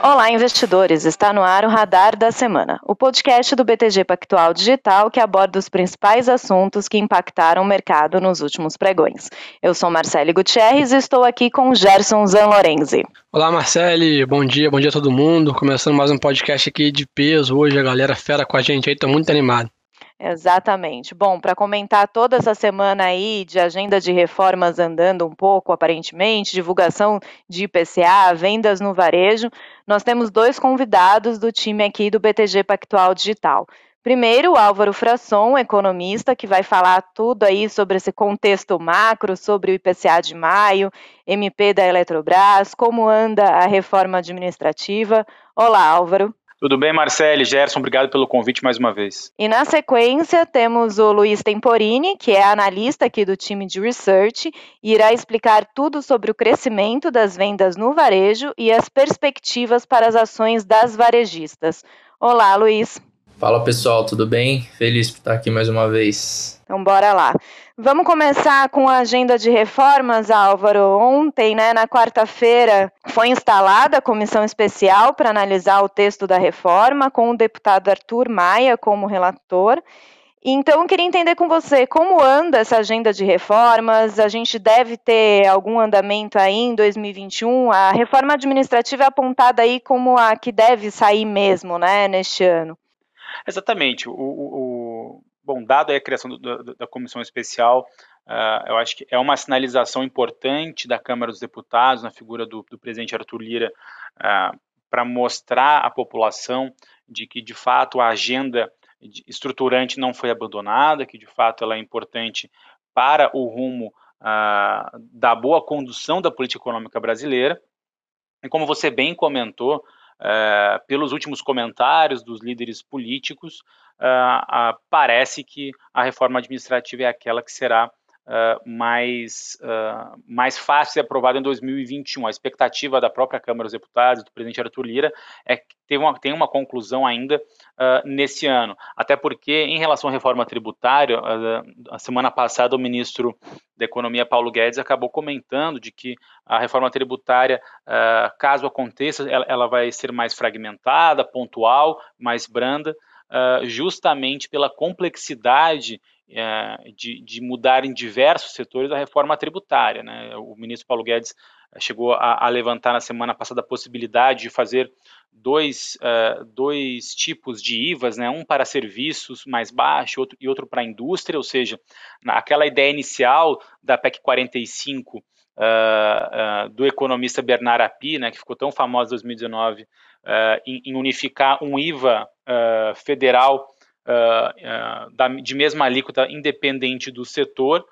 Olá, investidores! Está no ar o Radar da Semana, o podcast do BTG Pactual Digital que aborda os principais assuntos que impactaram o mercado nos últimos pregões. Eu sou Marcele Gutierrez e estou aqui com Gerson Zanlorenzi. Olá, Marcele, bom dia, bom dia a todo mundo. Começando mais um podcast aqui de peso hoje, a galera fera com a gente aí, tô muito animado. Exatamente. Bom, para comentar toda essa semana aí de agenda de reformas andando um pouco, aparentemente, divulgação de IPCA, vendas no varejo, nós temos dois convidados do time aqui do BTG Pactual Digital. Primeiro, o Álvaro Frasson, economista, que vai falar tudo aí sobre esse contexto macro, sobre o IPCA de maio, MP da Eletrobras, como anda a reforma administrativa. Olá, Álvaro. Tudo bem, Marcele, Gerson, obrigado pelo convite mais uma vez. E na sequência temos o Luiz Temporini, que é analista aqui do time de research, e irá explicar tudo sobre o crescimento das vendas no varejo e as perspectivas para as ações das varejistas. Olá, Luiz. Fala pessoal, tudo bem? Feliz por estar aqui mais uma vez. Então bora lá. Vamos começar com a agenda de reformas, Álvaro. Ontem, né, na quarta-feira, foi instalada a comissão especial para analisar o texto da reforma, com o deputado Arthur Maia como relator. Então, eu queria entender com você como anda essa agenda de reformas. A gente deve ter algum andamento aí em 2021. A reforma administrativa é apontada aí como a que deve sair mesmo, né, neste ano. Exatamente. O, o, bom, dado a criação do, do, da comissão especial, uh, eu acho que é uma sinalização importante da Câmara dos Deputados, na figura do, do presidente Arthur Lira, uh, para mostrar à população de que, de fato, a agenda estruturante não foi abandonada, que, de fato, ela é importante para o rumo uh, da boa condução da política econômica brasileira. E como você bem comentou, é, pelos últimos comentários dos líderes políticos, uh, parece que a reforma administrativa é aquela que será uh, mais, mais fácil de aprovada em 2021. A expectativa da própria Câmara dos Deputados, do presidente Arthur Lira, é que tem uma, uma conclusão ainda nesse ano. Até porque, em relação à reforma tributária, a semana passada o ministro da Economia, Paulo Guedes, acabou comentando de que a reforma tributária, caso aconteça, ela, ela vai ser mais fragmentada, pontual, mais branda, uh, justamente pela complexidade uh, de, de, mudar em diversos setores a reforma tributária. Né? O ministro Paulo Guedes eh, chegou a, a, levantar na semana passada a possibilidade de fazer dois, uh, dois tipos de IVAs, né? um para serviços mais baixo outro, e outro para a indústria, ou seja, aquela ideia inicial da PEC 45 Uh, uh, do economista Bernard Api, né, que ficou tão famoso em 2019, uh, em, em, unificar um IVA federal da, de mesma alíquota independente do setor,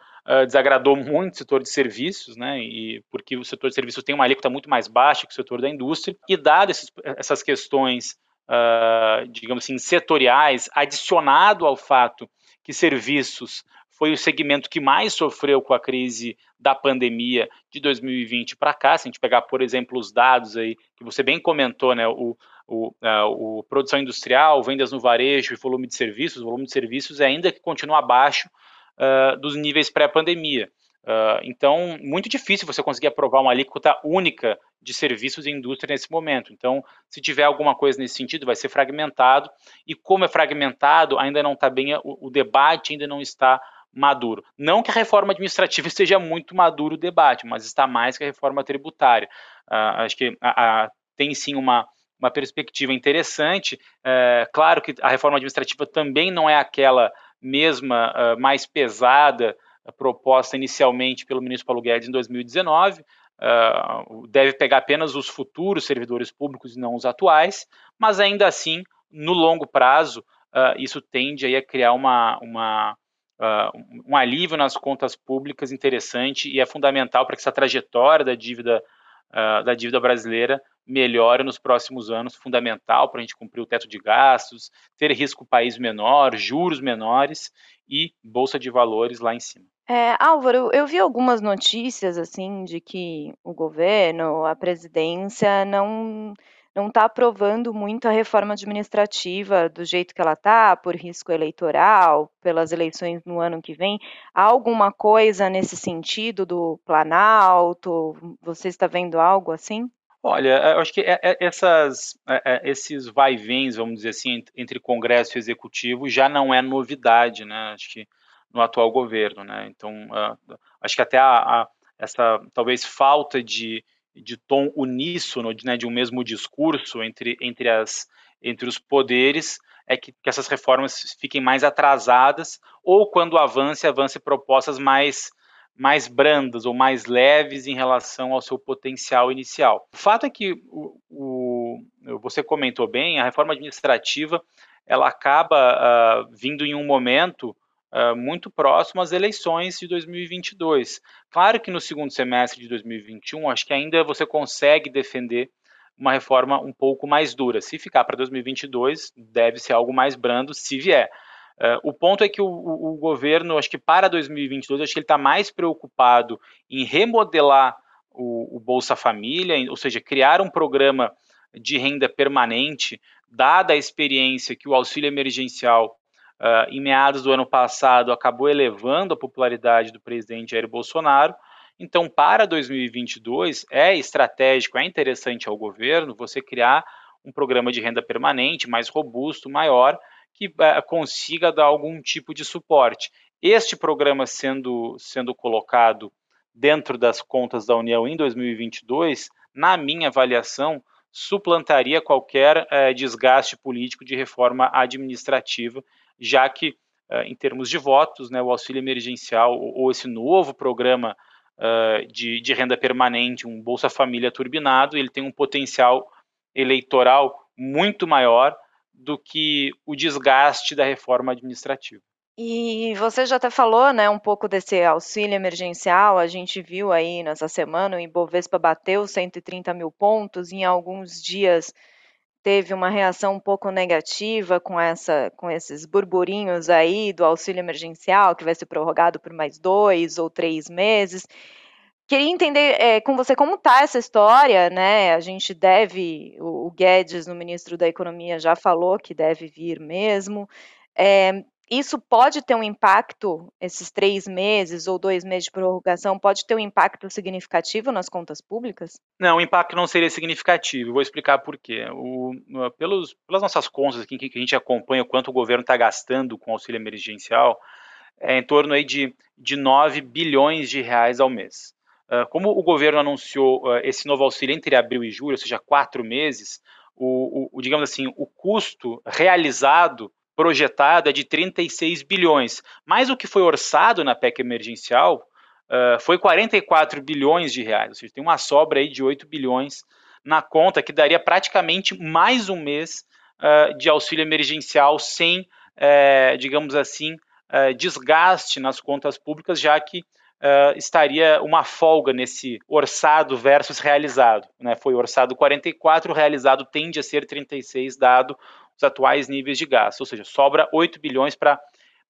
desagradou muito o setor de serviços, né, e, porque o setor de serviços tem uma alíquota muito mais baixa que o setor da indústria, e dado essas questões, digamos assim, setoriais, adicionado ao fato que serviços foi o segmento que mais sofreu com a crise da pandemia de 2020 para cá. Se a gente pegar, por exemplo, os dados aí que você bem comentou, né, o, o, uh, o produção industrial, vendas no varejo e volume de serviços, o volume de serviços ainda que continua abaixo uh, dos níveis pré-pandemia. Uh, então, muito difícil você conseguir aprovar uma alíquota única de serviços e indústria nesse momento. Então, se tiver alguma coisa nesse sentido, vai ser fragmentado. E como é fragmentado, ainda não está bem, o, o debate ainda não está maduro. Não que a reforma administrativa esteja muito maduro o debate, mas está mais que a reforma tributária. Uh, acho que a, a, tem sim uma, uma perspectiva interessante. É, claro que a reforma administrativa também não é aquela mesma, uh, mais pesada, uh, proposta inicialmente pelo ministro Paulo Guedes em 2019. deve pegar apenas os futuros servidores públicos e não os atuais, mas ainda assim, no longo prazo, isso tende aí a criar uma, uma uh, um alívio nas contas públicas interessante e é fundamental para que essa trajetória da dívida, uh, da dívida brasileira melhore nos próximos anos, fundamental para a gente cumprir o teto de gastos, ter risco país menor, juros menores e bolsa de valores lá em cima. É, Álvaro, eu vi algumas notícias assim de que o governo, a presidência não não está aprovando muito a reforma administrativa do jeito que ela está, por risco eleitoral, pelas eleições no ano que vem. Há alguma coisa nesse sentido do Planalto? Você está vendo algo assim? Olha, eu acho que é, é, essas, é, esses vai-vens, vamos dizer assim, entre Congresso e Executivo já não é novidade, né? Acho que no atual governo, né? Então, acho que até a, a, essa talvez falta de, de tom uníssono, de, né, de um mesmo discurso entre, entre, as, entre os poderes, é que, que essas reformas fiquem mais atrasadas, ou quando avance, avance propostas mais mais brandas ou mais leves em relação ao seu potencial inicial. O fato é que o, o, você comentou bem, a reforma administrativa ela acaba uh, vindo em um momento muito próximo às eleições de 2022. Claro que no segundo semestre de 2021, acho que ainda você consegue defender uma reforma um pouco mais dura. Se ficar para 2022, deve ser algo mais brando, se vier. Uh, o ponto é que o, o, o, governo, acho que para 2022, acho que ele está mais preocupado em remodelar o, o, Bolsa Família, ou seja, criar um programa de renda permanente, dada a experiência que o auxílio emergencial, uh, em meados do ano passado, acabou elevando a popularidade do presidente Jair Bolsonaro. Então, para 2022, é estratégico, é interessante ao governo você criar um programa de renda permanente mais robusto, maior, que uh, consiga dar algum tipo de suporte. Este programa sendo, sendo colocado dentro das contas da União em 2022, na minha avaliação, suplantaria qualquer uh, desgaste político de reforma administrativa, já que, uh, em termos de votos, né, o auxílio emergencial ou, ou esse novo programa de, de renda permanente, um Bolsa Família turbinado, ele tem um potencial eleitoral muito maior do que o desgaste da reforma administrativa. E você já até falou, né, um pouco desse auxílio emergencial. A gente viu aí nessa semana o Ibovespa bateu 130 mil pontos. Em alguns dias teve uma reação um pouco negativa com essa, com esses burburinhos aí do auxílio emergencial que vai ser prorrogado por mais dois ou três meses. Queria entender é, com você como está essa história, né? A gente deve, o, o, Guedes, no ministro da Economia, já falou que deve vir mesmo. É, isso pode ter um impacto, esses três meses ou dois meses de prorrogação, pode ter um impacto significativo nas contas públicas? Não, o impacto não seria significativo. Vou explicar por quê. O, pelos, pelas nossas contas aqui, que a gente acompanha o quanto o governo está gastando com auxílio emergencial, é em torno aí de, de 9 bilhões de reais ao mês. Ah, como o governo anunciou ah, esse novo auxílio entre abril e julho, ou seja, quatro meses, o, o, digamos assim, o custo realizado, projetado, é de 36 bilhões. Mas o que foi orçado na PEC emergencial uh, foi 44 bilhões de reais, ou seja, tem uma sobra aí de 8 bilhões na conta, que daria praticamente mais um mês uh, de auxílio emergencial sem, uh, digamos assim, desgaste nas contas públicas, já que uh, estaria uma folga nesse orçado versus realizado. Né? Foi orçado 44, realizado tende a ser 36, dado os atuais níveis de gasto, ou seja, sobra 8 bilhões para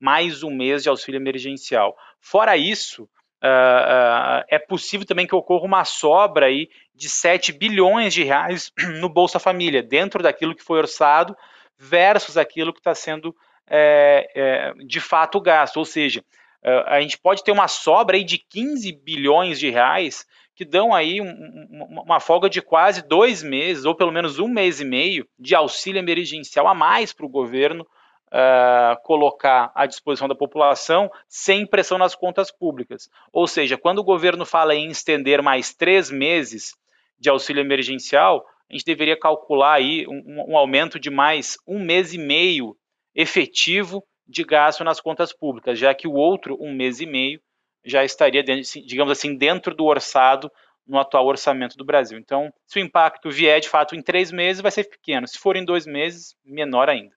mais um mês de auxílio emergencial. Fora isso, uh, uh, é possível também que ocorra uma sobra aí de 7 bilhões de reais no Bolsa Família, dentro daquilo que foi orçado versus aquilo que está sendo é, é, de fato gasto. Ou seja, a gente pode ter uma sobra aí de 15 bilhões de reais que dão aí um, uma folga de quase dois meses, ou pelo menos um mês e meio, de auxílio emergencial a mais para o governo uh, colocar à disposição da população sem pressão nas contas públicas. Ou seja, quando o governo fala em estender mais três meses de auxílio emergencial, a gente deveria calcular aí um, um aumento de mais um mês e meio efetivo de gasto nas contas públicas, já que o outro, um mês e meio, já estaria, digamos assim, dentro do orçado no atual orçamento do Brasil. Então, se o impacto vier de fato em três meses, vai ser pequeno. Se for em dois meses, menor ainda.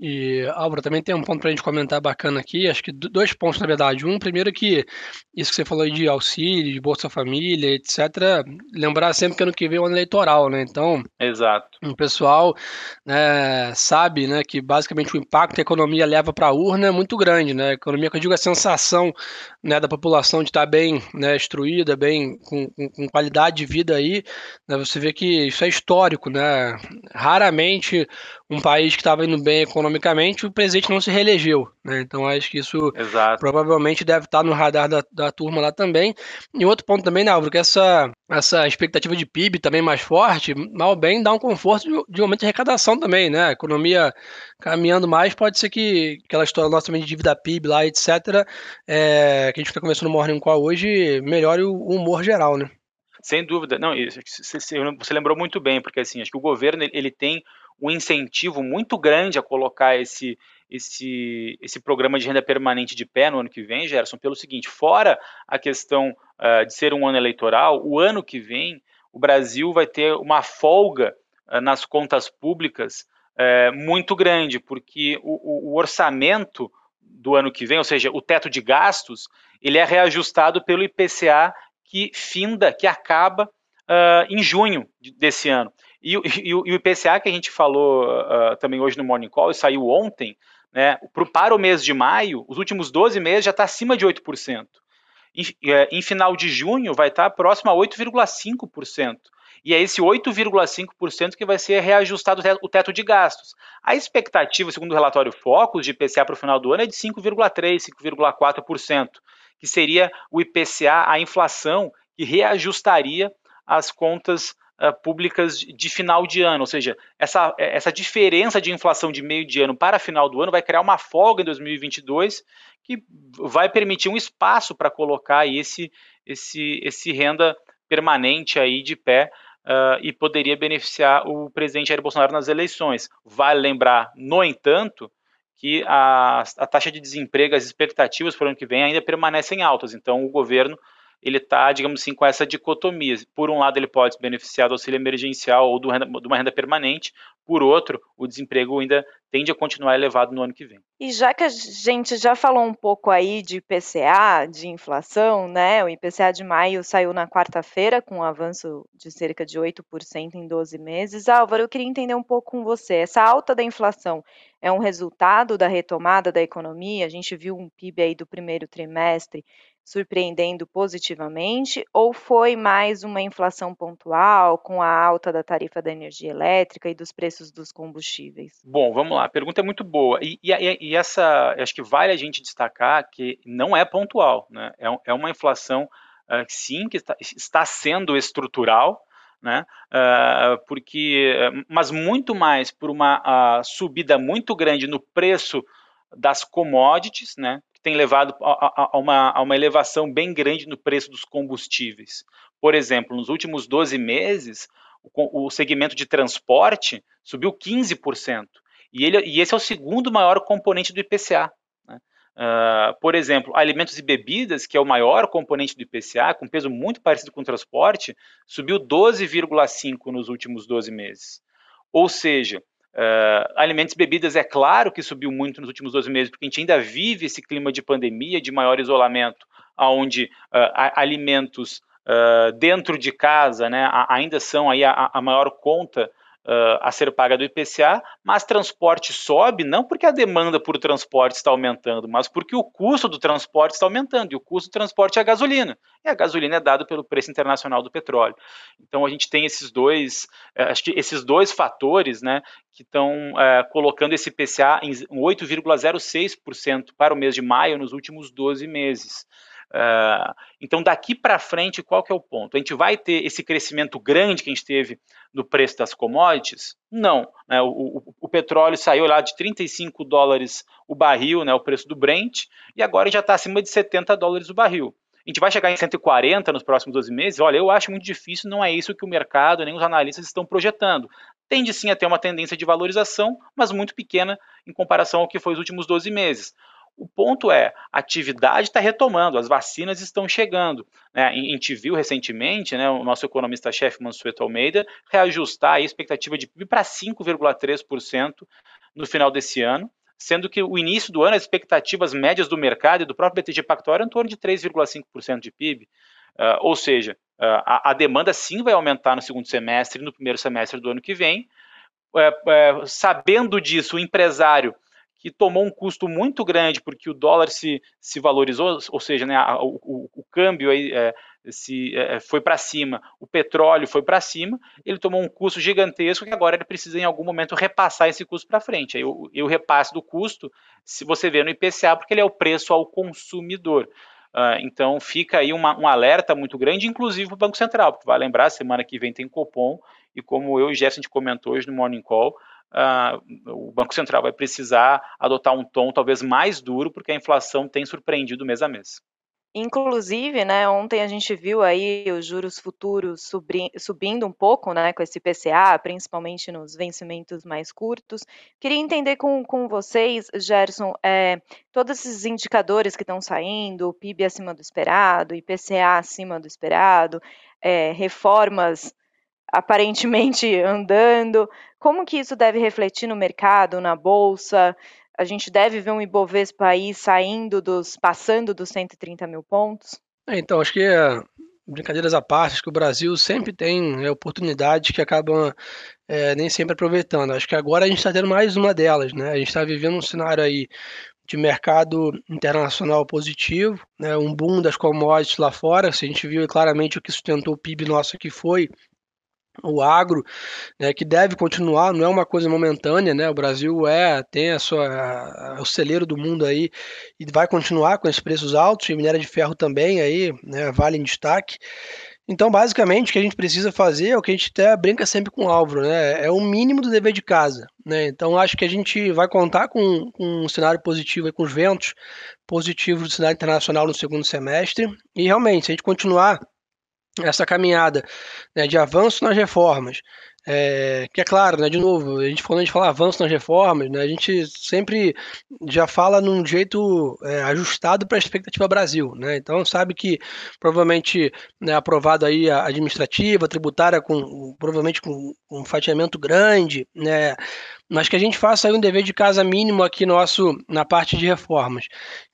E, Álvaro, também tem um ponto para a gente comentar bacana aqui, acho que dois pontos, na verdade. Um, primeiro que isso que você falou de auxílio, de Bolsa Família, etc., lembrar sempre que ano que vem é o ano eleitoral, né? Então, Exato. o pessoal né, sabe né, que basicamente o impacto que a economia leva para a urna é muito grande, né? A economia, que eu digo, a sensação né, da população de estar bem né, instruída, bem, com, com, com qualidade de vida aí, né, você vê que isso é histórico, né? Raramente um país que estava indo bem economicamente economicamente, o presidente não se reelegeu. Né? Então acho que isso Exato. provavelmente deve estar no radar da, da turma lá também. E outro ponto também, né, Álvaro, que essa, essa expectativa de PIB também mais forte, mal bem dá um conforto de, de aumento de arrecadação também, né? A economia caminhando mais, pode ser que aquela história nossa também de dívida PIB lá, etc., é, que a gente está conversando no Morning Call hoje, melhore o, o humor geral, né? Sem dúvida. Não, você lembrou muito bem, porque assim, acho que o governo ele tem um incentivo muito grande a colocar esse, esse, esse programa de renda permanente de pé no ano que vem, Gerson, pelo seguinte: fora a questão uh, de ser um ano eleitoral, o ano que vem o Brasil vai ter uma folga uh, nas contas públicas uh, muito grande, porque o, o, orçamento do ano que vem, ou seja, o teto de gastos, ele é reajustado pelo IPCA que finda, que acaba em junho desse ano. E, e, e, o IPCA que a gente falou uh, também hoje no Morning Call, e saiu ontem, né, para o mês de maio, os últimos 12 meses já está acima de 8%. Em, é, em final de junho vai estar tá próximo a 8,5%. E é esse 8,5% que vai ser reajustado o teto de gastos. A expectativa, segundo o relatório Focus, de IPCA para o final do ano é de 5,3%, 5,4%, que seria o IPCA, a inflação, que reajustaria as contas uh, públicas de final de ano, ou seja, essa, essa diferença de inflação de meio de ano para final do ano vai criar uma folga em 2022 que vai permitir um espaço para colocar esse, esse, esse renda permanente aí de pé uh, e poderia beneficiar o presidente Jair Bolsonaro nas eleições. Vale lembrar, no entanto, que a, a taxa de desemprego, as expectativas para o ano que vem ainda permanecem altas, então o governo ele está, digamos assim, com essa dicotomia. Por um lado, ele pode se beneficiar do auxílio emergencial ou renda, de uma renda permanente, por outro, o desemprego ainda tende a continuar elevado no ano que vem. E já que a gente já falou um pouco aí de IPCA, de inflação, né? O IPCA de maio saiu na quarta-feira com um avanço de cerca de 8% em 12 meses. Álvaro, eu queria entender um pouco com você. Essa alta da inflação é um resultado da retomada da economia? A gente viu um PIB aí do primeiro trimestre surpreendendo positivamente, ou foi mais uma inflação pontual com a alta da tarifa da energia elétrica e dos preços dos combustíveis? Bom, vamos lá, a pergunta é muito boa. E, e, e essa, acho que vale a gente destacar que não é pontual, né? é, é uma inflação, uh, sim, que está, está sendo estrutural, né? Uh, porque, mas muito mais por uma uh, subida muito grande no preço das commodities, né? que tem levado a, a, uma, a uma elevação bem grande no preço dos combustíveis. Por exemplo, nos últimos 12 meses, o, o segmento de transporte subiu 15%. E, ele, e esse é o segundo maior componente do IPCA. Né? Uh, por exemplo, alimentos e bebidas, que é o maior componente do IPCA, com peso muito parecido com o transporte, subiu 12,5% nos últimos 12 meses. Ou seja, Uh, alimentos e bebidas, é claro que subiu muito nos últimos 12 meses, porque a gente ainda vive esse clima de pandemia, de maior isolamento, onde uh, alimentos uh, dentro de casa né, ainda são aí a, a maior conta uh, a ser paga do IPCA, mas transporte sobe não porque a demanda por transporte está aumentando, mas porque o custo do transporte está aumentando, e o custo do transporte é a gasolina, e a gasolina é dado pelo preço internacional do petróleo. Então a gente tem esses dois, uh, acho que esses dois fatores, né, que estão uh, colocando esse IPCA em 8,06% para o mês de maio nos últimos 12 meses. Uh, então, daqui para frente, qual que é o ponto? A gente vai ter esse crescimento grande que a gente teve no preço das commodities? Não. Né? O, o, o, petróleo saiu lá de 35 dólares o barril, né, o preço do Brent, e agora já está acima de 70 dólares o barril. A gente vai chegar em 140 nos próximos 12 meses? Olha, eu acho muito difícil, não é isso que o mercado nem os analistas estão projetando. Tende sim a ter uma tendência de valorização, mas muito pequena em comparação ao que foi os últimos 12 meses. O ponto é, a atividade está retomando, as vacinas estão chegando. Né? A gente viu recentemente né, o nosso economista-chefe Mansueto Almeida reajustar a expectativa de PIB para 5,3% no final desse ano, sendo que o início do ano as expectativas médias do mercado e do próprio BTG Pactual eram em torno de 3,5% de PIB. Uh, ou seja, uh, a, a, demanda sim vai aumentar no segundo semestre e no primeiro semestre do ano que vem. Uh, sabendo disso, o empresário que tomou um custo muito grande porque o dólar se, se valorizou, ou seja, né, o, o, o, câmbio aí, é, se é, foi para cima, o petróleo foi para cima, ele tomou um custo gigantesco que agora ele precisa em algum momento repassar esse custo para frente. Aí o, o repasse do custo, se você vê no IPCA, porque ele é o preço ao consumidor. Uh, então fica aí uma, um alerta muito grande, inclusive para o Banco Central, porque vai lembrar, semana que vem tem Copom, e como eu e Gerson a gente comentou hoje no Morning Call, o Banco Central vai precisar adotar um tom talvez mais duro, porque a inflação tem surpreendido mês a mês. Inclusive, né, ontem a gente viu aí os juros futuros subindo um pouco, né, com esse PCA, principalmente nos vencimentos mais curtos. Queria entender com, com vocês, Gerson, é, todos esses indicadores que estão saindo, o PIB acima do esperado, IPCA acima do esperado, é, reformas aparentemente andando, como que isso deve refletir no mercado, na bolsa? a gente deve ver um Ibovespa aí saindo dos, passando dos 130 mil pontos? É, então, acho que é, brincadeiras à parte, acho que o Brasil sempre tem é, oportunidades que acabam é, nem sempre aproveitando. Acho que agora a gente está tendo mais uma delas, né? A gente está vivendo um cenário aí de mercado internacional positivo, né? um boom das commodities lá fora. Se a gente viu claramente o que sustentou o PIB nosso aqui foi o agro, né, que deve continuar, não é uma coisa momentânea, né? O Brasil é tem a sua a, o celeiro do mundo aí e vai continuar com esses preços altos, e minério de ferro também aí, né, vale em destaque. Então, basicamente, o que a gente precisa fazer é o que a gente até brinca sempre com o Álvaro, né? É o mínimo do dever de casa, né? Então, acho que a gente vai contar com, com um cenário positivo, com os ventos positivos do cenário internacional no segundo semestre. E realmente, se a gente continuar essa caminhada né, de avanço nas reformas, é, que é claro, né, de novo, a gente quando a gente fala avanço nas reformas, né, a gente sempre já fala num jeito é, ajustado para a expectativa Brasil, né? Então sabe que provavelmente né, aprovado aí a administrativa, tributária com provavelmente com um fatiamento grande, né? Mas que a gente faça aí um dever de casa mínimo aqui nosso na parte de reformas,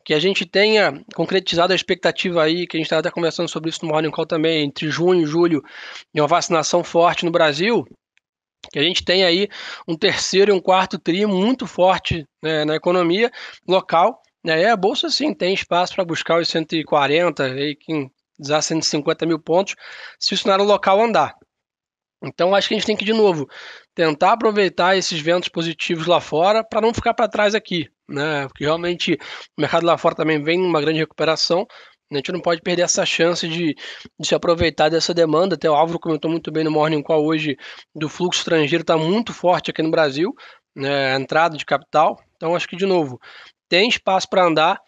que a gente tenha concretizado a expectativa aí, que a gente estava até conversando sobre isso no Morning Call também, entre junho e julho, de uma vacinação forte no Brasil, que a gente tem aí um terceiro e um quarto tri muito forte né, na economia local. Né, a Bolsa, sim, tem espaço para buscar os 140, aí, quem 150 mil pontos, se o cenário local andar. Então, acho que a gente tem que, de novo, tentar aproveitar esses ventos positivos lá fora para não ficar para trás aqui, né? Porque realmente o mercado lá fora também vem numa grande recuperação, a gente não pode perder essa chance de, de, se aproveitar dessa demanda. Até o Álvaro comentou muito bem no Morning Call hoje do fluxo estrangeiro está muito forte aqui no Brasil, né, a entrada de capital. Então acho que de novo tem espaço para andar,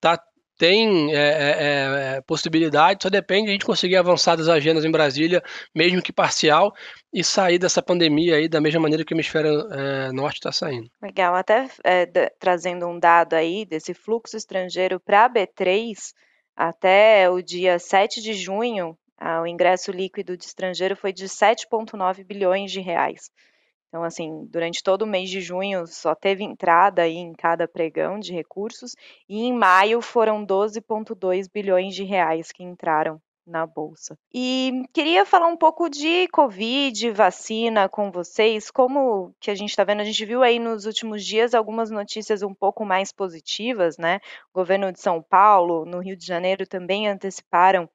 tá? Tem é, é, é, possibilidade, só depende de a gente conseguir avançar das agendas em Brasília, mesmo que parcial, e sair dessa pandemia aí da mesma maneira que o hemisfério é, norte está saindo. Legal, até é, trazendo um dado aí desse fluxo estrangeiro para a B3, até o dia 7 de junho, o ingresso líquido de estrangeiro foi de 7,9 bilhões de reais. Então, assim, durante todo o mês de junho só teve entrada aí em cada pregão de recursos, e em maio foram 12,2 bilhões de reais que entraram na bolsa. E queria falar um pouco de Covid, vacina com vocês. Como que a gente está vendo? A gente viu aí nos últimos dias algumas notícias um pouco mais positivas, né? O governo de São Paulo, no Rio de Janeiro, também anteciparam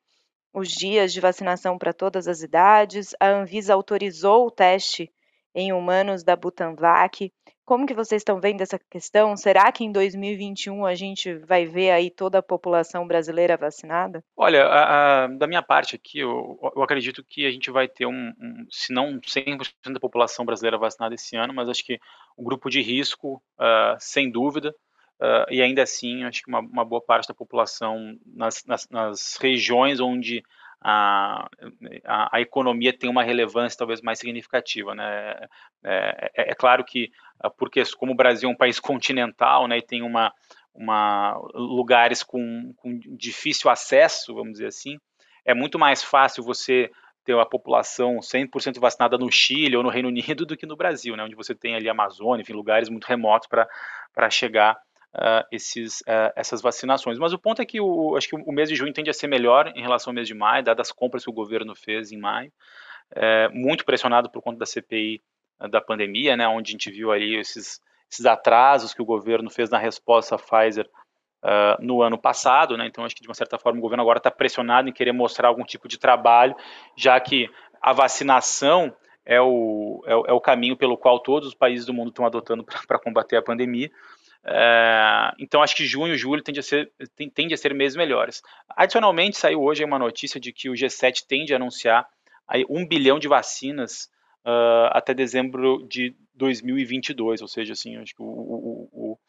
os dias de vacinação para todas as idades. A Anvisa autorizou o teste em humanos da Butanvac. Como que vocês estão vendo essa questão? Será que em 2021 a gente vai ver aí toda a população brasileira vacinada? Olha, a, a, da minha parte aqui, eu, eu, acredito que a gente vai ter um, um se não 100% da população brasileira vacinada esse ano, mas acho que o um grupo de risco, uh, sem dúvida, uh, e ainda assim, acho que uma, uma, boa parte da população nas, nas, nas regiões onde a, a, a, economia tem uma relevância talvez mais significativa. Né? É, é, é, claro que, ah, porque como o Brasil é um país continental né, e tem uma, uma, lugares com, com difícil acesso, vamos dizer assim, é muito mais fácil você ter a população 100% vacinada no Chile ou no Reino Unido do que no Brasil, né, onde você tem ali a Amazônia, enfim, lugares muito remotos para chegar uh, esses, uh, essas vacinações. Mas o ponto é que o, acho que o mês de junho tende a ser melhor em relação ao mês de maio, dadas as compras que o governo fez em maio, é, muito pressionado por conta da CPI da pandemia, né, onde a gente viu ali esses, esses atrasos que o governo fez na resposta à Pfizer uh, no ano passado, né? Então acho que de uma certa forma o governo agora está pressionado em querer mostrar algum tipo de trabalho, já que a vacinação é o, é o, é o caminho pelo qual todos os países do mundo estão adotando para combater a pandemia. É, então acho que junho e julho tende a, ser, tende a ser meses melhores. Adicionalmente, saiu hoje uma notícia de que o G7 tende a anunciar aí, um bilhão de vacinas uh, até dezembro de 2022, ou seja, assim, acho que o, o, o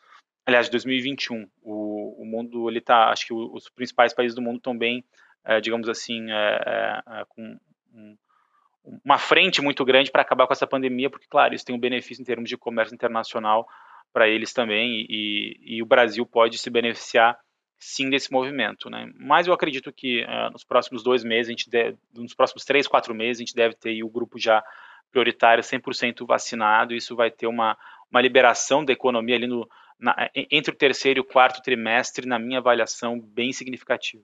aliás, 2021. O, o mundo, ele tá, acho que os principais países do mundo estão bem, é, digamos assim, é, é, com um, uma frente muito grande para acabar com essa pandemia, porque, claro, isso tem um benefício em termos de comércio internacional para eles também, e, e, o Brasil pode se beneficiar sim desse movimento, né? Mas eu acredito que uh, nos próximos dois meses, a gente deve, nos próximos três, quatro meses, a gente deve ter o grupo já prioritário 100% vacinado, isso vai ter uma, uma liberação da economia ali no, na, entre o terceiro e o quarto trimestre, na minha avaliação, bem significativa.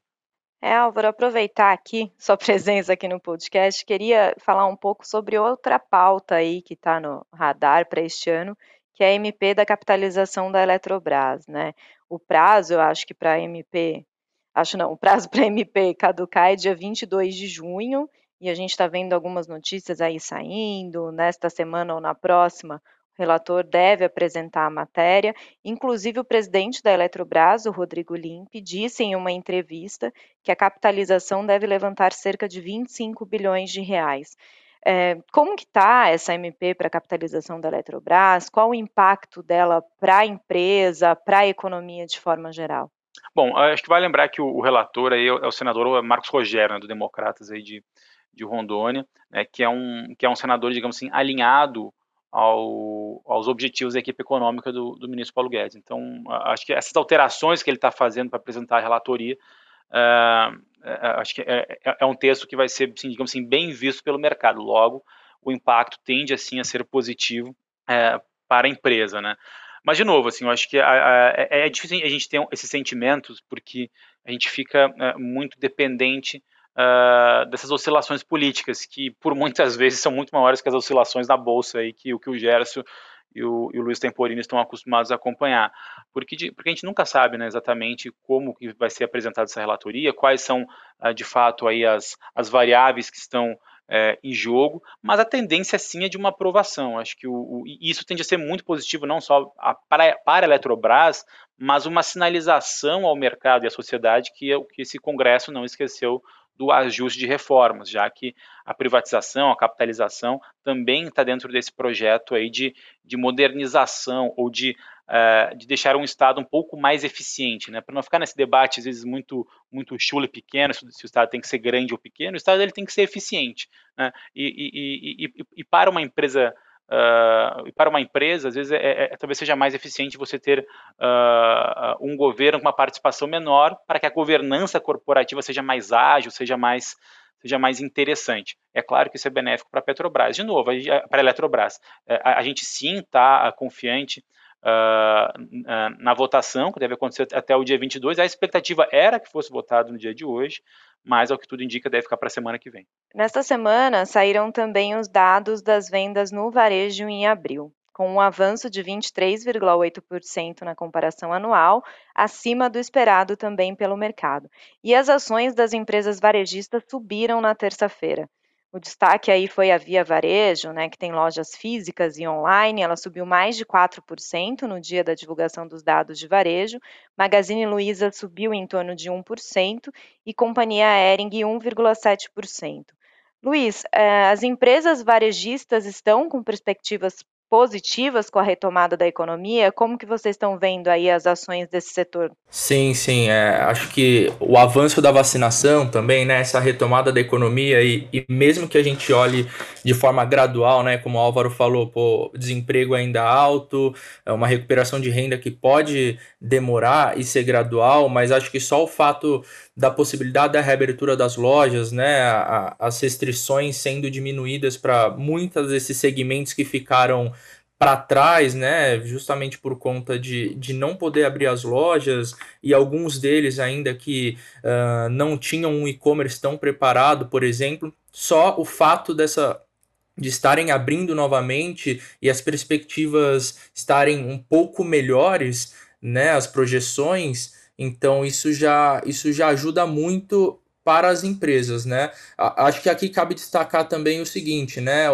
É, Álvaro, aproveitar aqui sua presença aqui no podcast, queria falar um pouco sobre outra pauta aí que está no radar para este ano, que é a MP da capitalização da Eletrobras, né? O prazo, eu acho que para MP, acho não, o prazo para MP caducar é dia 22 de junho, e a gente está vendo algumas notícias aí saindo, nesta semana ou na próxima, o relator deve apresentar a matéria. Inclusive, o presidente da Eletrobras, o Rodrigo Limpe, disse em uma entrevista que a capitalização deve levantar cerca de 25 bilhões de reais. É, como que está essa MP para a capitalização da Eletrobras? Qual o impacto dela para a empresa, para a economia de forma geral? Bom, acho que vai lembrar que o, relator aí é o senador Marcos Rogério, né, do Democratas aí de, de Rondônia, né, que, é um, que é um senador, digamos assim, alinhado ao, aos objetivos da equipe econômica do, do, ministro Paulo Guedes. Então, acho que essas alterações que ele está fazendo para apresentar a relatoria, acho que é, é, é, um texto que vai ser, assim, digamos assim, bem visto pelo mercado. Logo, o impacto tende, assim, a ser positivo para a empresa, né? Mas, de novo, assim, eu acho que é, é difícil a gente ter esses sentimentos, porque a gente fica muito dependente uh, dessas oscilações políticas, que por muitas vezes são muito maiores que as oscilações na Bolsa, aí, que, que o Gerson e o, e o Luiz Temporini estão acostumados a acompanhar. Porque, de, porque a gente nunca sabe né, exatamente como que vai ser apresentada essa relatoria, quais são, uh, de fato, aí as, as variáveis que estão é, em jogo, mas a tendência sim é de uma aprovação. Acho que o, o, isso tende a ser muito positivo, não só a, para, para a Eletrobras, mas uma sinalização ao mercado e à sociedade que, que esse Congresso não esqueceu do ajuste de reformas, já que a privatização, a capitalização também está dentro desse projeto aí de, de modernização ou de, uh, de deixar um Estado um pouco mais eficiente, né? para não ficar nesse debate às vezes muito muito chulo e pequeno, se, o Estado tem que ser grande ou pequeno, o Estado ele tem que ser eficiente. Né? E, e, e, e para uma empresa Uh, para uma empresa, às vezes, é, é, é, talvez seja mais eficiente você ter uh, um governo com uma participação menor para que a governança corporativa seja mais ágil, seja mais, seja mais interessante. É claro que isso é benéfico para a Petrobras. De novo, para a Eletrobras. É, a, a, gente sim está confiante uh, na votação, que deve acontecer até o dia 22. A expectativa era que fosse votado no dia de hoje, mas ao que tudo indica deve ficar para a semana que vem. Nesta semana saíram também os dados das vendas no varejo em abril, com um avanço de 23,8% na comparação anual, acima do esperado também pelo mercado. E as ações das empresas varejistas subiram na terça-feira. O destaque aí foi a Via Varejo, né, que tem lojas físicas e online, ela subiu mais de 4% no dia da divulgação dos dados de varejo. Magazine Luiza subiu em torno de 1% e Companhia Ering 1,7%. Luiz, eh, as empresas varejistas estão com perspectivas positivas com a retomada da economia? Como que vocês estão vendo aí as ações desse setor? Sim, sim. É, acho que o avanço da vacinação também, né? Essa retomada da economia e, e mesmo que a gente olhe de forma gradual, né? Como o Álvaro falou, pô, desemprego ainda alto, é uma recuperação de renda que pode demorar e ser gradual, mas acho que só o fato da possibilidade da reabertura das lojas, né, a, as restrições sendo diminuídas para muitos desses segmentos que ficaram para trás, né, justamente por conta de, de não poder abrir as lojas e alguns deles ainda que uh, não tinham um e-commerce tão preparado, por exemplo, só o fato dessa de estarem abrindo novamente e as perspectivas estarem um pouco melhores, né, as projeções Então isso já, isso já ajuda muito para as empresas, né? Acho que aqui cabe destacar também o seguinte, né?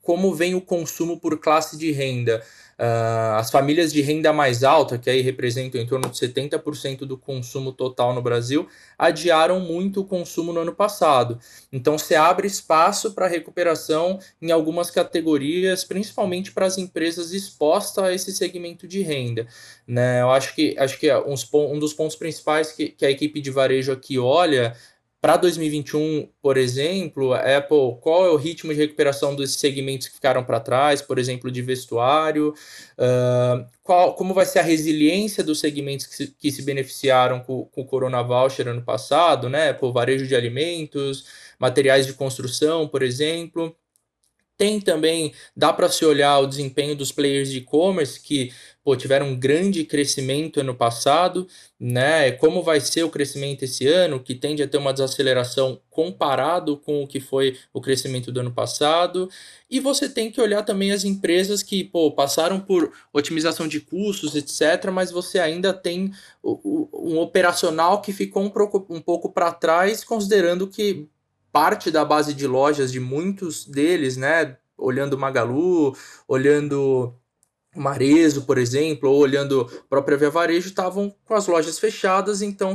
Como vem o consumo por classe de renda. Uh, as famílias de renda mais alta, que aí representam em torno de 70% do consumo total no Brasil, adiaram muito o consumo no ano passado. Então, se abre espaço para recuperação em algumas categorias, principalmente para as empresas expostas a esse segmento de renda. Né? Eu acho que, acho que uns, um dos pontos principais que, que a equipe de varejo aqui olha para 2021, por exemplo, Apple, qual é o ritmo de recuperação dos segmentos que ficaram para trás, por exemplo, de vestuário? Uh, qual, como vai ser a resiliência dos segmentos que se, que se beneficiaram com, com, o Corona Voucher ano passado, né? Por varejo de alimentos, materiais de construção, por exemplo. Tem também, dá para se olhar o desempenho dos players de e-commerce que pô, tiveram um grande crescimento ano passado, né? Como vai ser o crescimento esse ano, que tende a ter uma desaceleração comparado com o que foi o crescimento do ano passado. E você tem que olhar também as empresas que pô, passaram por otimização de custos, etc., mas você ainda tem um operacional que ficou um pouco para trás, considerando que parte da base de lojas de muitos deles, né? Olhando Magalu, olhando Marezo, por exemplo, ou olhando a própria Via Varejo, estavam com as lojas fechadas, então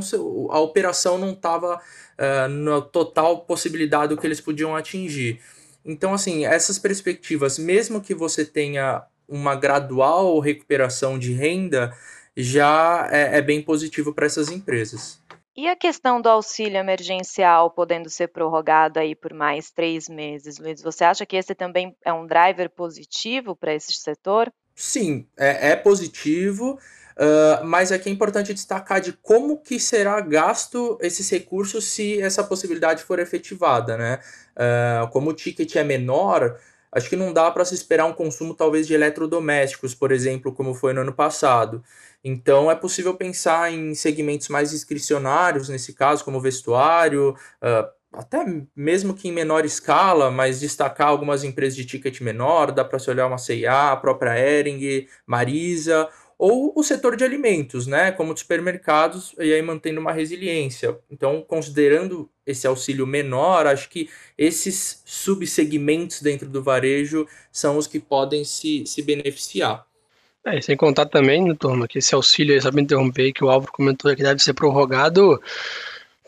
a operação não estava uh, na total possibilidade do que eles podiam atingir. Então, assim, essas perspectivas, mesmo que você tenha uma gradual recuperação de renda, já é, é bem positivo para essas empresas. E a questão do auxílio emergencial podendo ser prorrogado aí por mais três meses, Luiz, você acha que esse também é um driver positivo para esse setor? Sim, é, é positivo, uh, mas aqui é importante destacar de como que será gasto esses recursos se essa possibilidade for efetivada, né? Uh, como o ticket é menor, acho que não dá para se esperar um consumo talvez de eletrodomésticos, por exemplo, como foi no ano passado. Então é possível pensar em segmentos mais discricionários, nesse caso, como vestuário, uh, até mesmo que em menor escala, mas destacar algumas empresas de ticket menor, dá para se olhar uma C&A, a própria Ering, Marisa, ou o setor de alimentos, né, como de supermercados, e aí mantendo uma resiliência. Então, considerando esse auxílio menor, acho que esses subsegmentos dentro do varejo são os que podem se, se beneficiar. É, sem contar também, né, turma, que esse auxílio, só para interromper, que o Álvaro comentou que deve ser prorrogado,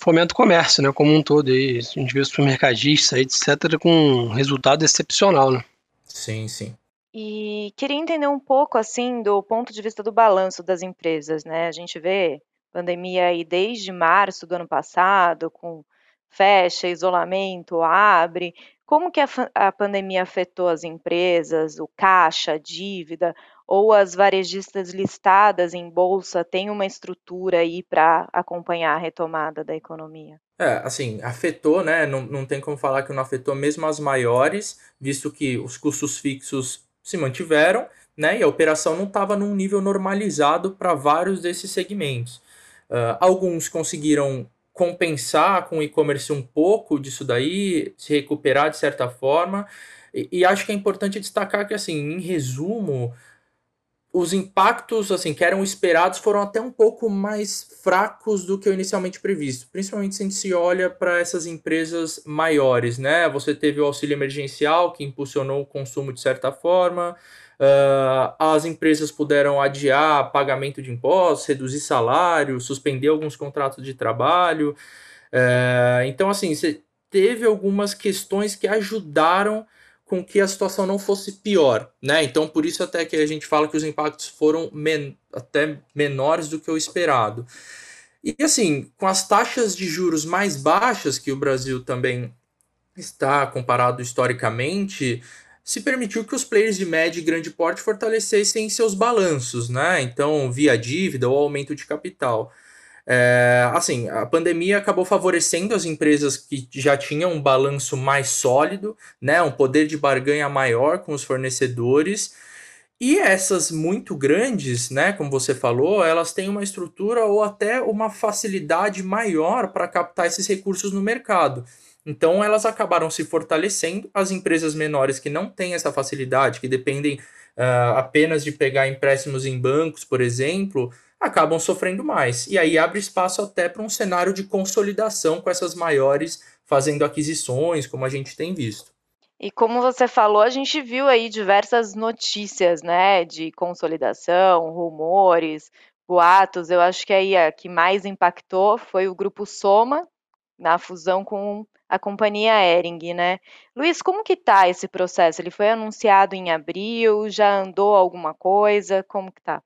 fomenta o comércio, né, como um todo, aí, a gente vê supermercadistas, etc., com um resultado excepcional, né? Sim, sim. E queria entender um pouco, assim, do ponto de vista do balanço das empresas, né, a gente vê pandemia aí desde março do ano passado, com fecha, isolamento, abre, como que a, a pandemia afetou as empresas, o caixa, a dívida, ou as varejistas listadas em bolsa têm uma estrutura aí para acompanhar a retomada da economia? É, assim, afetou, né? Não, não tem como falar que não afetou mesmo as maiores, visto que os custos fixos se mantiveram, né? E a operação não estava num nível normalizado para vários desses segmentos. Uh, alguns conseguiram compensar com o e-commerce um pouco disso daí, se recuperar de certa forma. E, e, acho que é importante destacar que, assim, em resumo, os impactos assim que eram esperados foram até um pouco mais fracos do que o inicialmente previsto, principalmente se a gente se olha para essas empresas maiores, né? Você teve o auxílio emergencial que impulsionou o consumo de certa forma, Uh, as empresas puderam adiar pagamento de impostos, reduzir salário, suspender alguns contratos de trabalho. Uh, então, assim, teve algumas questões que ajudaram com que a situação não fosse pior, né? Então, por isso até que a gente fala que os impactos foram men até menores do que o esperado. E assim, com as taxas de juros mais baixas que o Brasil também está comparado historicamente, se permitiu que os players de médio e grande porte fortalecessem seus balanços, né? Então, via dívida ou aumento de capital. É, assim, a pandemia acabou favorecendo as empresas que já tinham um balanço mais sólido, né? Um poder de barganha maior com os fornecedores. E essas muito grandes, né, como você falou, elas têm uma estrutura ou até uma facilidade maior para captar esses recursos no mercado. Então elas acabaram se fortalecendo. As empresas menores que não têm essa facilidade, que dependem uh, apenas de pegar empréstimos em bancos, por exemplo, acabam sofrendo mais. E aí abre espaço até para um cenário de consolidação com essas maiores fazendo aquisições, como a gente tem visto. E como você falou, a gente viu aí diversas notícias, né, de consolidação, rumores, boatos. Eu acho que aí a que mais impactou foi o grupo Soma, na fusão com a companhia Ering, né? Luiz, como que tá esse processo? Ele foi anunciado em abril, já andou alguma coisa? Como que tá?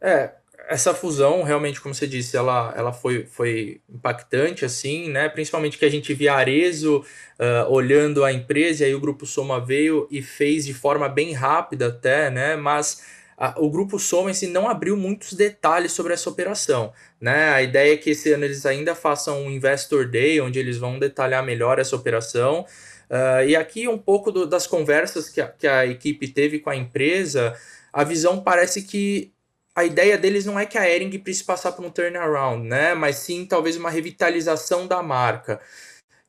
É, essa fusão, realmente, como você disse, ela, ela foi, foi impactante, assim, né? Principalmente que a gente via Arezo uh, olhando a empresa, e aí o Grupo Soma veio e fez de forma bem rápida até, né? Mas a, o Grupo assim, não abriu muitos detalhes sobre essa operação, né? A ideia é que esse ano eles ainda façam um Investor Day, onde eles vão detalhar melhor essa operação, uh, e aqui um pouco do, das conversas que a, que a equipe teve com a empresa, a visão parece que a ideia deles não é que a Ering precise passar por um turnaround, né? Mas sim talvez uma revitalização da marca.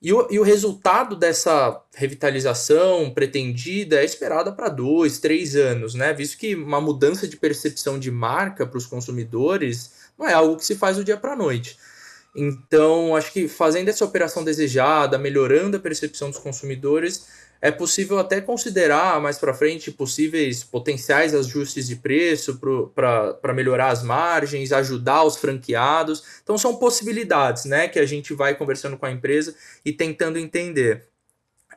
E o, e o resultado dessa revitalização pretendida é esperada para dois, três anos, né? Visto que uma mudança de percepção de marca para os consumidores não é algo que se faz do dia para a noite. Então, acho que fazendo essa operação desejada, melhorando a percepção dos consumidores, é possível até considerar mais para frente possíveis potenciais ajustes de preço para melhorar as margens, ajudar os franqueados. Então são possibilidades né, que a gente vai conversando com a empresa e tentando entender.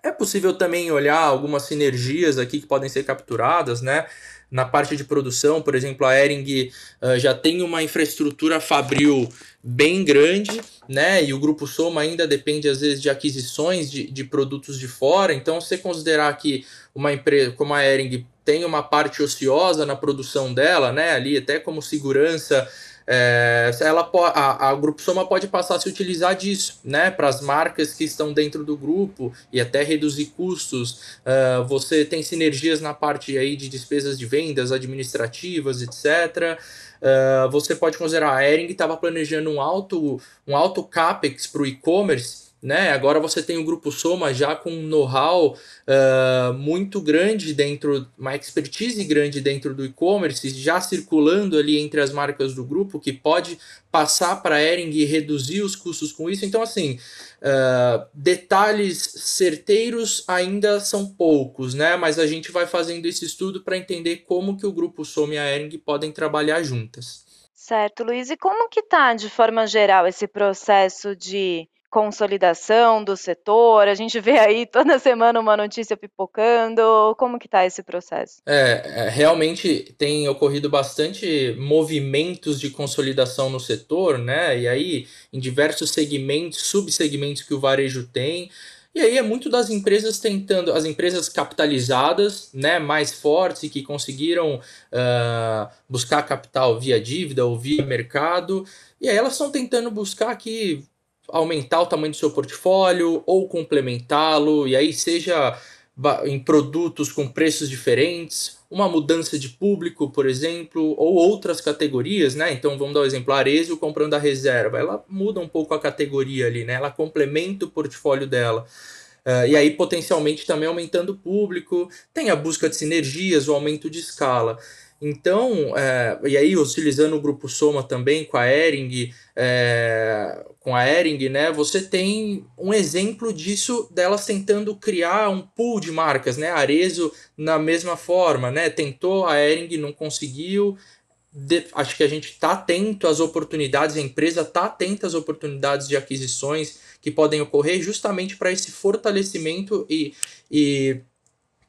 É possível também olhar algumas sinergias aqui que podem ser capturadas, né? Na parte de produção, por exemplo, a Ering uh, já tem uma infraestrutura fabril bem grande, né? E o grupo Soma ainda depende, às vezes, de aquisições de, de produtos de fora. Então, você considerar que uma empresa como a Ering tem uma parte ociosa na produção dela, né? Ali, até como segurança é, ela a, a Grupo Soma pode passar a se utilizar disso, né, para as marcas que estão dentro do grupo e até reduzir custos. Uh, você tem sinergias na parte aí de despesas de vendas administrativas, etc. Uh, você pode considerar a Ering estava planejando um alto, um alto capex para o e-commerce né? Agora você tem o Grupo Soma já com um know-how uh, muito grande dentro, uma expertise grande dentro do e-commerce, já circulando ali entre as marcas do grupo, que pode passar para a Ering e reduzir os custos com isso. Então, assim, uh, detalhes certeiros ainda são poucos, né? Mas a gente vai fazendo esse estudo para entender como que o Grupo Soma e a Ering podem trabalhar juntas. Certo, Luiz. E como que tá, de forma geral, esse processo de consolidação do setor? A gente vê aí toda semana uma notícia pipocando. Como que está esse processo? É, é, realmente tem ocorrido bastante movimentos de consolidação no setor, né? E aí em diversos segmentos, subsegmentos que o varejo tem. E aí é muito das empresas tentando, as empresas capitalizadas, né, mais fortes e que conseguiram uh, buscar capital via dívida ou via mercado, e aí elas estão tentando buscar aqui aumentar o tamanho do seu portfólio ou complementá-lo, e aí seja em produtos com preços diferentes, uma mudança de público, por exemplo, ou outras categorias, né? Então vamos dar o um exemplo, Arezzo comprando a reserva, ela muda um pouco a categoria ali, né? Ela complementa o portfólio dela. Uh, e aí, potencialmente, também aumentando o público, tem a busca de sinergias, o aumento de escala. Então, é, e aí utilizando o grupo Soma também com a Ering, é, com a Ering, né, você tem um exemplo disso delas tentando criar um pool de marcas, né, Arezo na mesma forma, né, tentou, a Ering não conseguiu, de, acho que a gente está atento às oportunidades, a empresa está atenta às oportunidades de aquisições que podem ocorrer justamente para esse fortalecimento e, e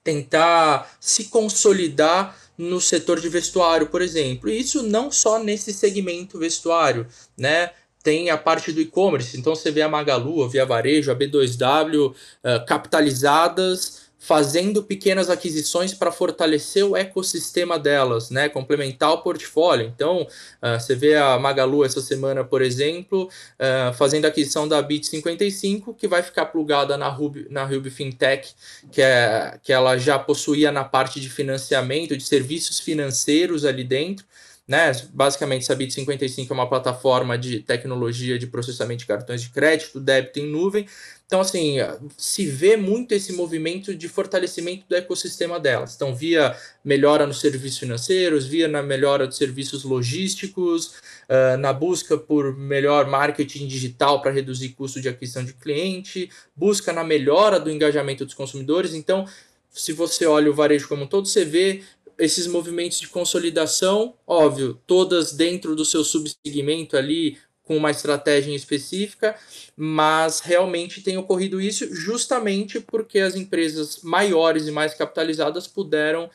tentar se consolidar no setor de vestuário, por exemplo. E isso não só nesse segmento vestuário, né? Tem a parte do e-commerce, então você vê a Magalu, a Via Varejo, a B2W uh, capitalizadas fazendo pequenas aquisições para fortalecer o ecossistema delas, né? complementar o portfólio. Então, uh, você vê a Magalu essa semana, por exemplo, uh, fazendo a aquisição da Bit55, que vai ficar plugada na Ruby, na Ruby Fintech, que, é, que ela já possuía na parte de financiamento, de serviços financeiros ali dentro. Né? Basicamente, a Bit55 é uma plataforma de tecnologia de processamento de cartões de crédito, débito em nuvem. Então, assim, se vê muito esse movimento de fortalecimento do ecossistema delas. Então, via melhora nos serviços financeiros, via na melhora dos serviços logísticos, uh, na busca por melhor marketing digital para reduzir custo de aquisição de cliente, busca na melhora do engajamento dos consumidores. Então, se você olha o varejo como um todo, você vê esses movimentos de consolidação, óbvio, todas dentro do seu subsegmento ali, com uma estratégia específica, mas realmente tem ocorrido isso justamente porque as empresas maiores e mais capitalizadas puderam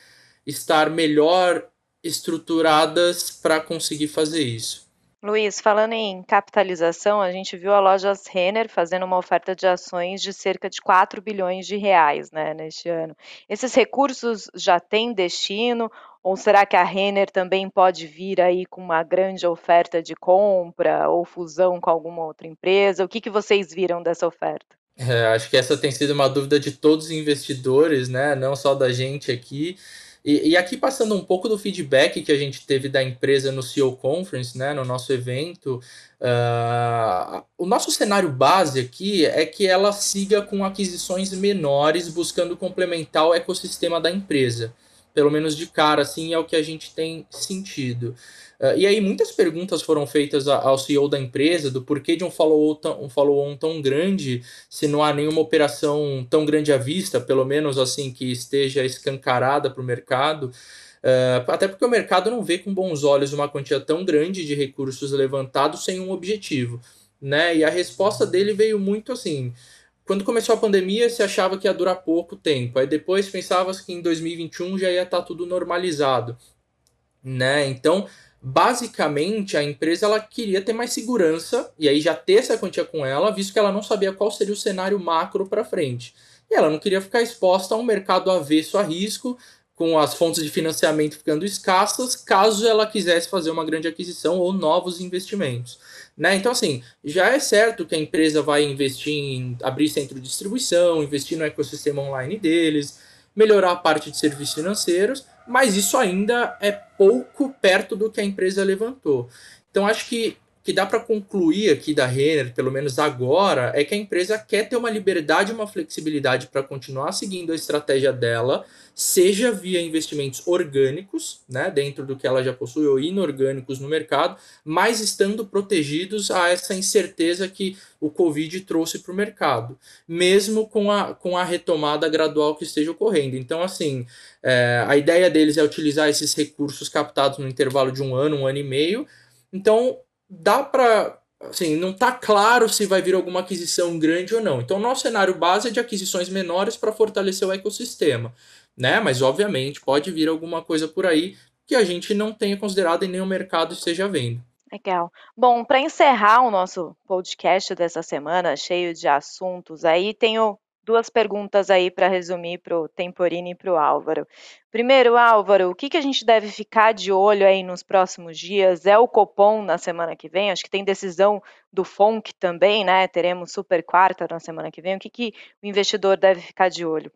estar melhor estruturadas para conseguir fazer isso. Luiz, falando em capitalização, a gente viu a Lojas Renner fazendo uma oferta de ações de cerca de 4 bilhões de reais né, neste ano. Esses recursos já têm destino ou será que a Renner também pode vir aí com uma grande oferta de compra ou fusão com alguma outra empresa? O que, que vocês viram dessa oferta? É, acho que essa tem sido uma dúvida de todos os investidores, né? não só da gente aqui. E, e, aqui passando um pouco do feedback que a gente teve da empresa no CEO Conference, né, no nosso evento, uh, o nosso cenário base aqui é que ela siga com aquisições menores, buscando complementar o ecossistema da empresa. Pelo menos de cara, assim, é o que a gente tem sentido. Uh, e aí muitas perguntas foram feitas ao CEO da empresa do porquê de um follow-on tão, um follow tão grande se não há nenhuma operação tão grande à vista, pelo menos assim, que esteja escancarada para o mercado. Uh, até porque o mercado não vê com bons olhos uma quantia tão grande de recursos levantados sem um objetivo. Né? E a resposta dele veio muito assim. Quando começou a pandemia, se achava que ia durar pouco tempo. Aí depois pensava que em 2021 já ia estar tá tudo normalizado. Né? Então, basicamente a empresa ela queria ter mais segurança e aí já ter essa quantia com ela, visto que ela não sabia qual seria o cenário macro para frente. E ela não queria ficar exposta a um mercado avesso a risco, com as fontes de financiamento ficando escassas, caso ela quisesse fazer uma grande aquisição ou novos investimentos. Né? Então, assim, já é certo que a empresa vai investir em abrir centro de distribuição, investir no ecossistema online deles, melhorar a parte de serviços financeiros, mas isso ainda é pouco perto do que a empresa levantou. Então acho que que dá para concluir aqui da Renner, pelo menos agora, é que a empresa quer ter uma liberdade e uma flexibilidade para continuar seguindo a estratégia dela, seja via investimentos orgânicos, né, dentro do que ela já possui, ou inorgânicos no mercado, mas estando protegidos a essa incerteza que o Covid trouxe para o mercado, mesmo com a, com a retomada gradual que esteja ocorrendo. Então, assim, é, a ideia deles é utilizar esses recursos captados no intervalo de um ano, um ano e meio. Então, dá para assim, não está claro se vai vir alguma aquisição grande ou não. Então, nosso cenário base é de aquisições menores para fortalecer o ecossistema né? Mas obviamente pode vir alguma coisa por aí que a gente não tenha considerado e nem o mercado esteja vendo. Legal. Bom, para encerrar o nosso podcast dessa semana, cheio de assuntos, aí tenho duas perguntas aí para resumir para o Temporini e para o Álvaro. Primeiro, Álvaro, o que, que a gente deve ficar de olho aí nos próximos dias? É o Copom na semana que vem? Acho que tem decisão do FONC também, né? Teremos super quarta na semana que vem. O que, que o investidor deve ficar de olho?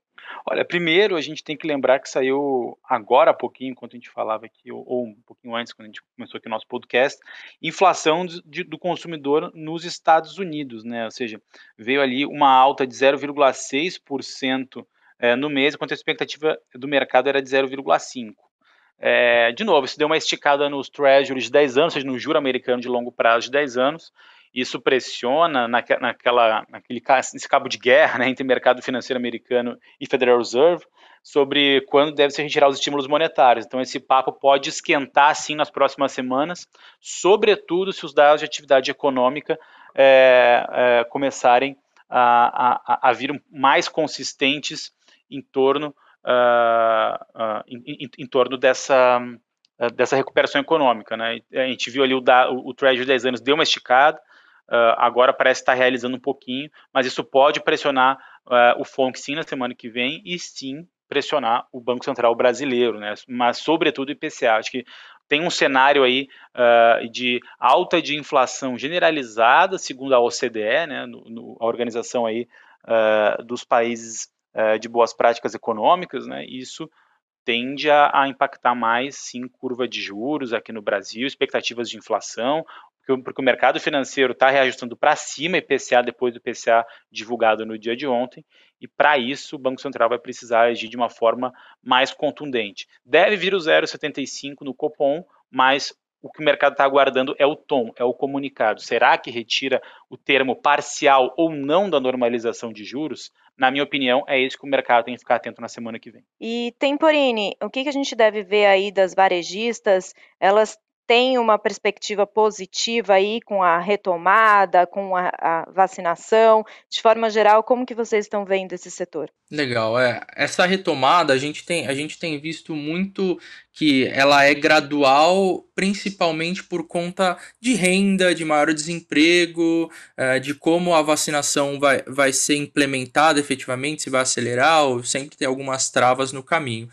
Olha, primeiro a gente tem que lembrar que saiu agora há pouquinho, enquanto a gente falava aqui, ou, ou um pouquinho antes, quando a gente começou aqui o nosso podcast, inflação de, do consumidor nos Estados Unidos, né? Ou seja, veio ali uma alta de 0,6% é, no mês, enquanto a expectativa do mercado era de 0,5%. É, de novo, isso deu uma esticada nos treasuries de 10 anos, ou seja, no juro americano de longo prazo de 10 anos, isso pressiona naque, naquela, naquele, nesse cabo de guerra né, entre mercado financeiro americano e Federal Reserve sobre quando deve se retirar os estímulos monetários. Então, esse papo pode esquentar, sim, nas próximas semanas, sobretudo se os dados de atividade econômica é, é, começarem a, a, a, vir mais consistentes em torno, uh, uh, em, em, em, torno dessa, dessa recuperação econômica. Né? A gente viu ali o, o, o Treasury de 10 anos deu uma esticada, Uh, agora parece estar realizando um pouquinho, mas isso pode pressionar uh, o FONC sim na semana que vem e sim pressionar o Banco Central brasileiro, né? mas sobretudo o IPCA. Acho que tem um cenário aí uh, de alta de inflação generalizada, segundo a OCDE, né? No, no, a organização aí dos países de boas práticas econômicas, né? Isso tende a, a, impactar mais, sim, curva de juros aqui no Brasil, expectativas de inflação, porque, o mercado financeiro está reajustando para cima IPCA depois do IPCA divulgado no dia de ontem, e para isso o Banco Central vai precisar agir de uma forma mais contundente. Deve vir o 0,75 no Copom, mas o que o mercado está aguardando é o tom, é o comunicado. Será que retira o termo parcial ou não da normalização de juros? Na minha opinião, é isso que o mercado tem que ficar atento na semana que vem. E Temporini, o que, que a gente deve ver aí das varejistas? Elas tem uma perspectiva positiva aí com a retomada, com a, a, vacinação? De forma geral, como que vocês estão vendo esse setor? Legal, é. Essa retomada a gente tem, a gente tem visto muito que ela é gradual, principalmente por conta de renda, de maior desemprego, é, de como a vacinação vai, vai ser implementada efetivamente, se vai acelerar, ou sempre tem algumas travas no caminho.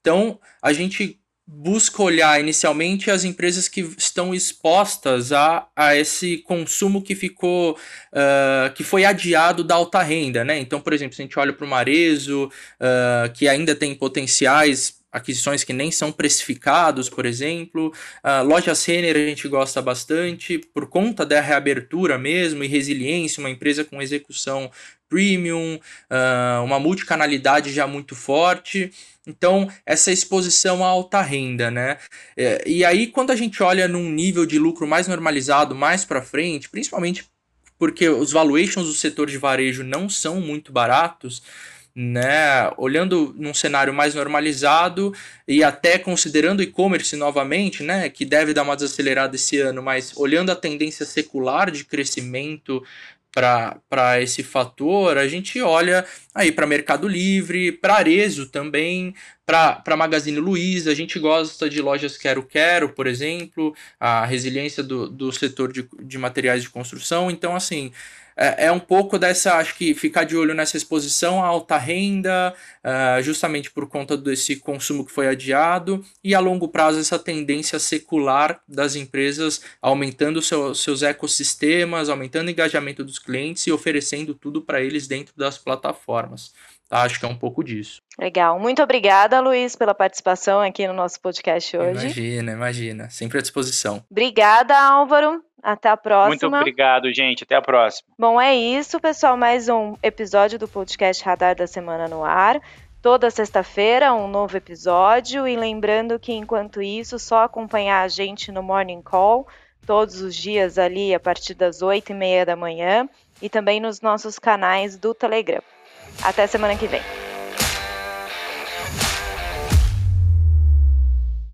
Então, a gente busca olhar inicialmente as empresas que estão expostas a, a esse consumo que ficou uh, que foi adiado da alta renda, né? Então, por exemplo, se a gente olha para o Marezo, uh, que ainda tem potenciais aquisições que nem são precificados, por exemplo. Uh, lojas Renner a gente gosta bastante por conta da reabertura mesmo e resiliência, uma empresa com execução premium, uh, uma multicanalidade já muito forte. Então, essa exposição à alta renda, né? É, e aí, quando a gente olha num nível de lucro mais normalizado, mais para frente, principalmente porque os valuations do setor de varejo não são muito baratos, né? Olhando num cenário mais normalizado e até considerando o e-commerce novamente, né? Que deve dar uma desacelerada esse ano, mas olhando a tendência secular de crescimento para esse fator, a gente olha aí para Mercado Livre, para Arezo também, para Magazine Luiza, a gente gosta de lojas Quero Quero, por exemplo, a resiliência do, do setor de, de materiais de construção. Então, assim, é, é um pouco dessa, acho que ficar de olho nessa exposição à alta renda, uh, justamente por conta desse consumo que foi adiado, e a longo prazo essa tendência secular das empresas aumentando seu, seus ecossistemas, aumentando o engajamento dos clientes e oferecendo tudo para eles dentro das plataformas. Tá? Acho que é um pouco disso. Legal. Muito obrigada, Luiz, pela participação aqui no nosso podcast hoje. Imagina, imagina. Sempre à disposição. Obrigada, Álvaro. Até a próxima. Muito obrigado, gente. Até a próxima. Bom, é isso, pessoal. Mais um episódio do podcast Radar da Semana no ar. Toda sexta-feira, um novo episódio. E lembrando que, enquanto isso, só acompanhar a gente no Morning Call, todos os dias ali, a partir das oito e meia da manhã. E também nos nossos canais do Telegram. Até semana que vem.